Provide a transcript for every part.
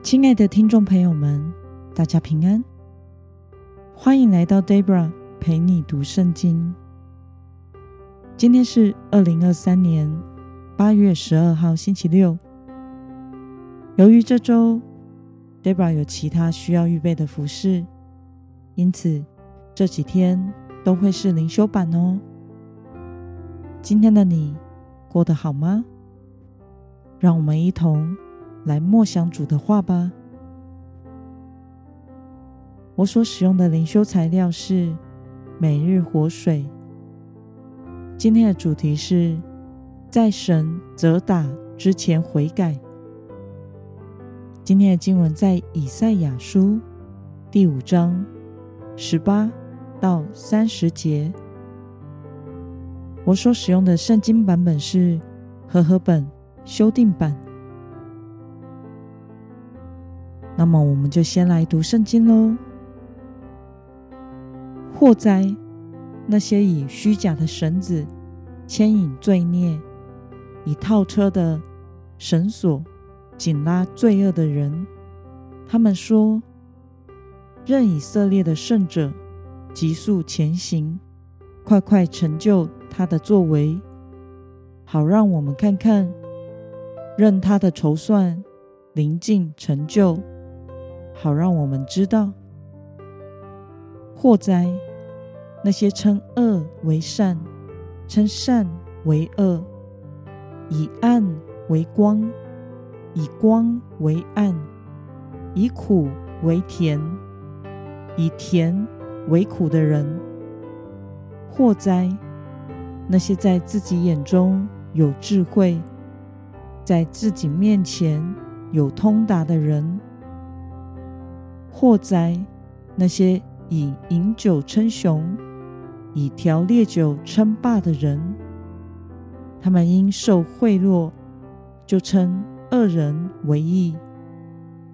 亲爱的听众朋友们，大家平安，欢迎来到 Debra 陪你读圣经。今天是二零二三年八月十二号，星期六。由于这周 Debra 有其他需要预备的服饰，因此这几天都会是灵修版哦。今天的你过得好吗？让我们一同来默想主的话吧。我所使用的灵修材料是每日活水。今天的主题是在神责打之前悔改。今天的经文在以赛亚书第五章十八到三十节。我所使用的圣经版本是和合本修订版。那么，我们就先来读圣经喽。祸灾！那些以虚假的绳子牵引罪孽，以套车的绳索紧拉罪恶的人。他们说：“任以色列的圣者急速前行，快快成就。”他的作为，好让我们看看；任他的筹算临近成就，好让我们知道。祸灾！那些称恶为善，称善为恶，以暗为光，以光为暗，以苦为甜，以甜为苦的人。祸灾！那些在自己眼中有智慧，在自己面前有通达的人，祸哉！那些以饮酒称雄，以调烈酒称霸的人，他们因受贿赂，就称恶人为义，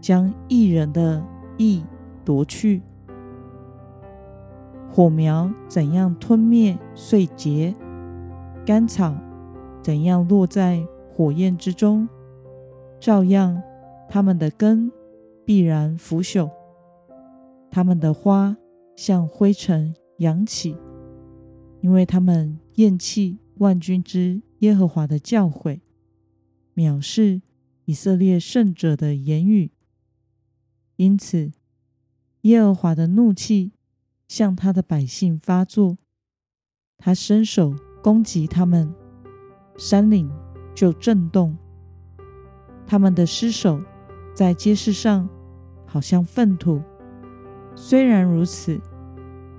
将义人的义夺去。火苗怎样吞灭碎秸？干草怎样落在火焰之中，照样，他们的根必然腐朽，他们的花像灰尘扬起，因为他们厌弃万军之耶和华的教诲，藐视以色列圣者的言语，因此耶和华的怒气向他的百姓发作，他伸手。攻击他们，山岭就震动；他们的尸首在街市上，好像粪土。虽然如此，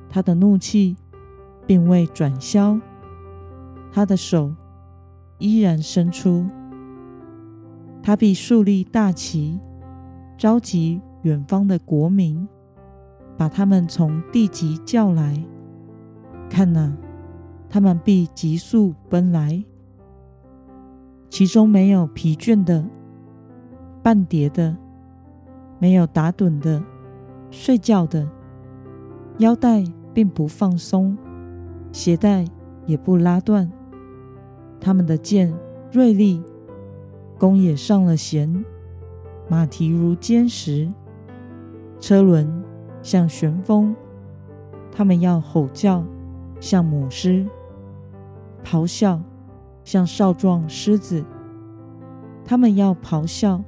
他的怒气并未转消，他的手依然伸出。他必竖立大旗，召集远方的国民，把他们从地极叫来。看哪！他们必急速奔来，其中没有疲倦的、半跌的，没有打盹的、睡觉的，腰带并不放松，鞋带也不拉断。他们的剑锐利，弓也上了弦，马蹄如坚石，车轮像旋风。他们要吼叫。像母狮咆哮，像少壮狮子，他们要咆哮，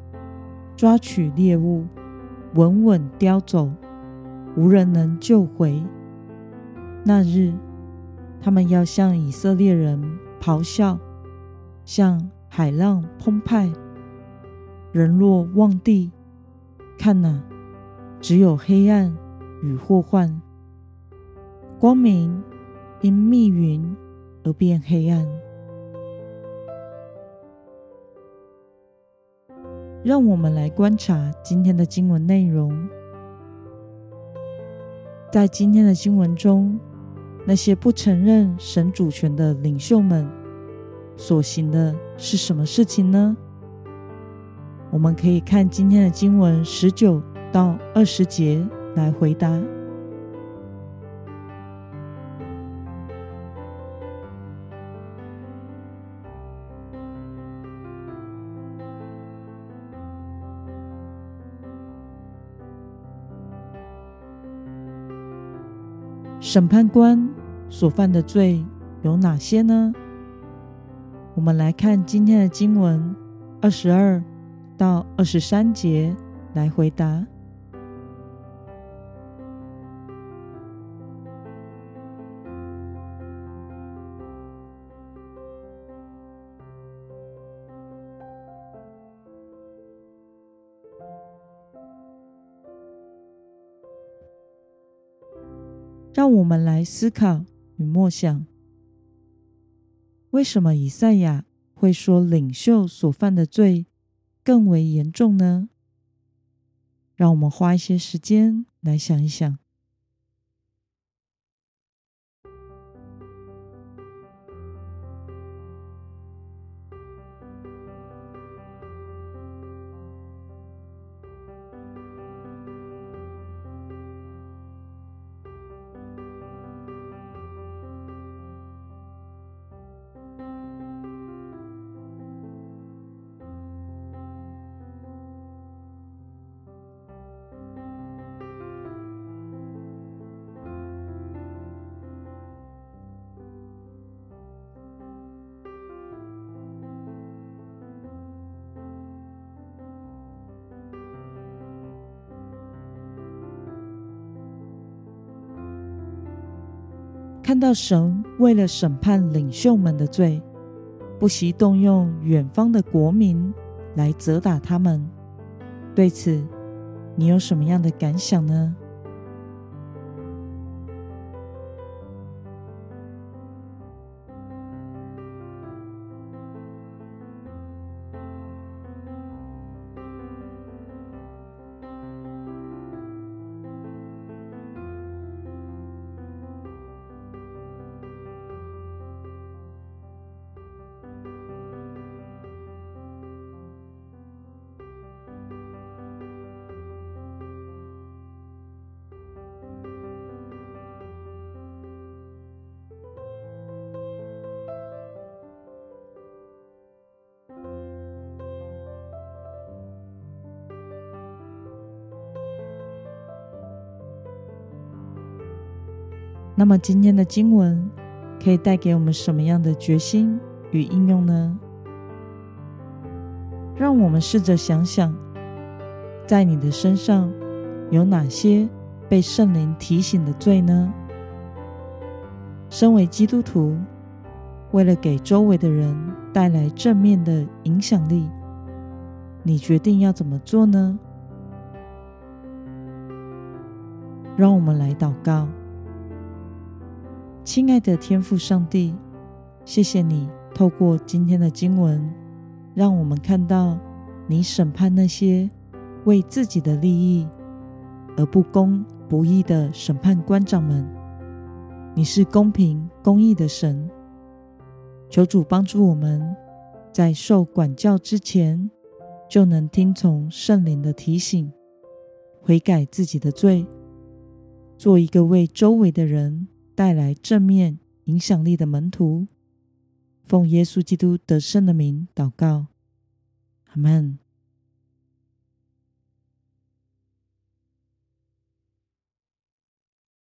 抓取猎物，稳稳叼走，无人能救回。那日，他们要向以色列人咆哮，像海浪澎湃。人若望地，看哪，只有黑暗与祸患，光明。因密云而变黑暗。让我们来观察今天的经文内容。在今天的经文中，那些不承认神主权的领袖们所行的是什么事情呢？我们可以看今天的经文十九到二十节来回答。审判官所犯的罪有哪些呢？我们来看今天的经文二十二到二十三节来回答。让我们来思考与默想：为什么以赛亚会说领袖所犯的罪更为严重呢？让我们花一些时间来想一想。看到神为了审判领袖们的罪，不惜动用远方的国民来责打他们，对此，你有什么样的感想呢？那么今天的经文可以带给我们什么样的决心与应用呢？让我们试着想想，在你的身上有哪些被圣灵提醒的罪呢？身为基督徒，为了给周围的人带来正面的影响力，你决定要怎么做呢？让我们来祷告。亲爱的天父上帝，谢谢你透过今天的经文，让我们看到你审判那些为自己的利益而不公不义的审判官长们。你是公平公义的神，求主帮助我们在受管教之前，就能听从圣灵的提醒，悔改自己的罪，做一个为周围的人。带来正面影响力的门徒，奉耶稣基督得胜的名祷告，阿门。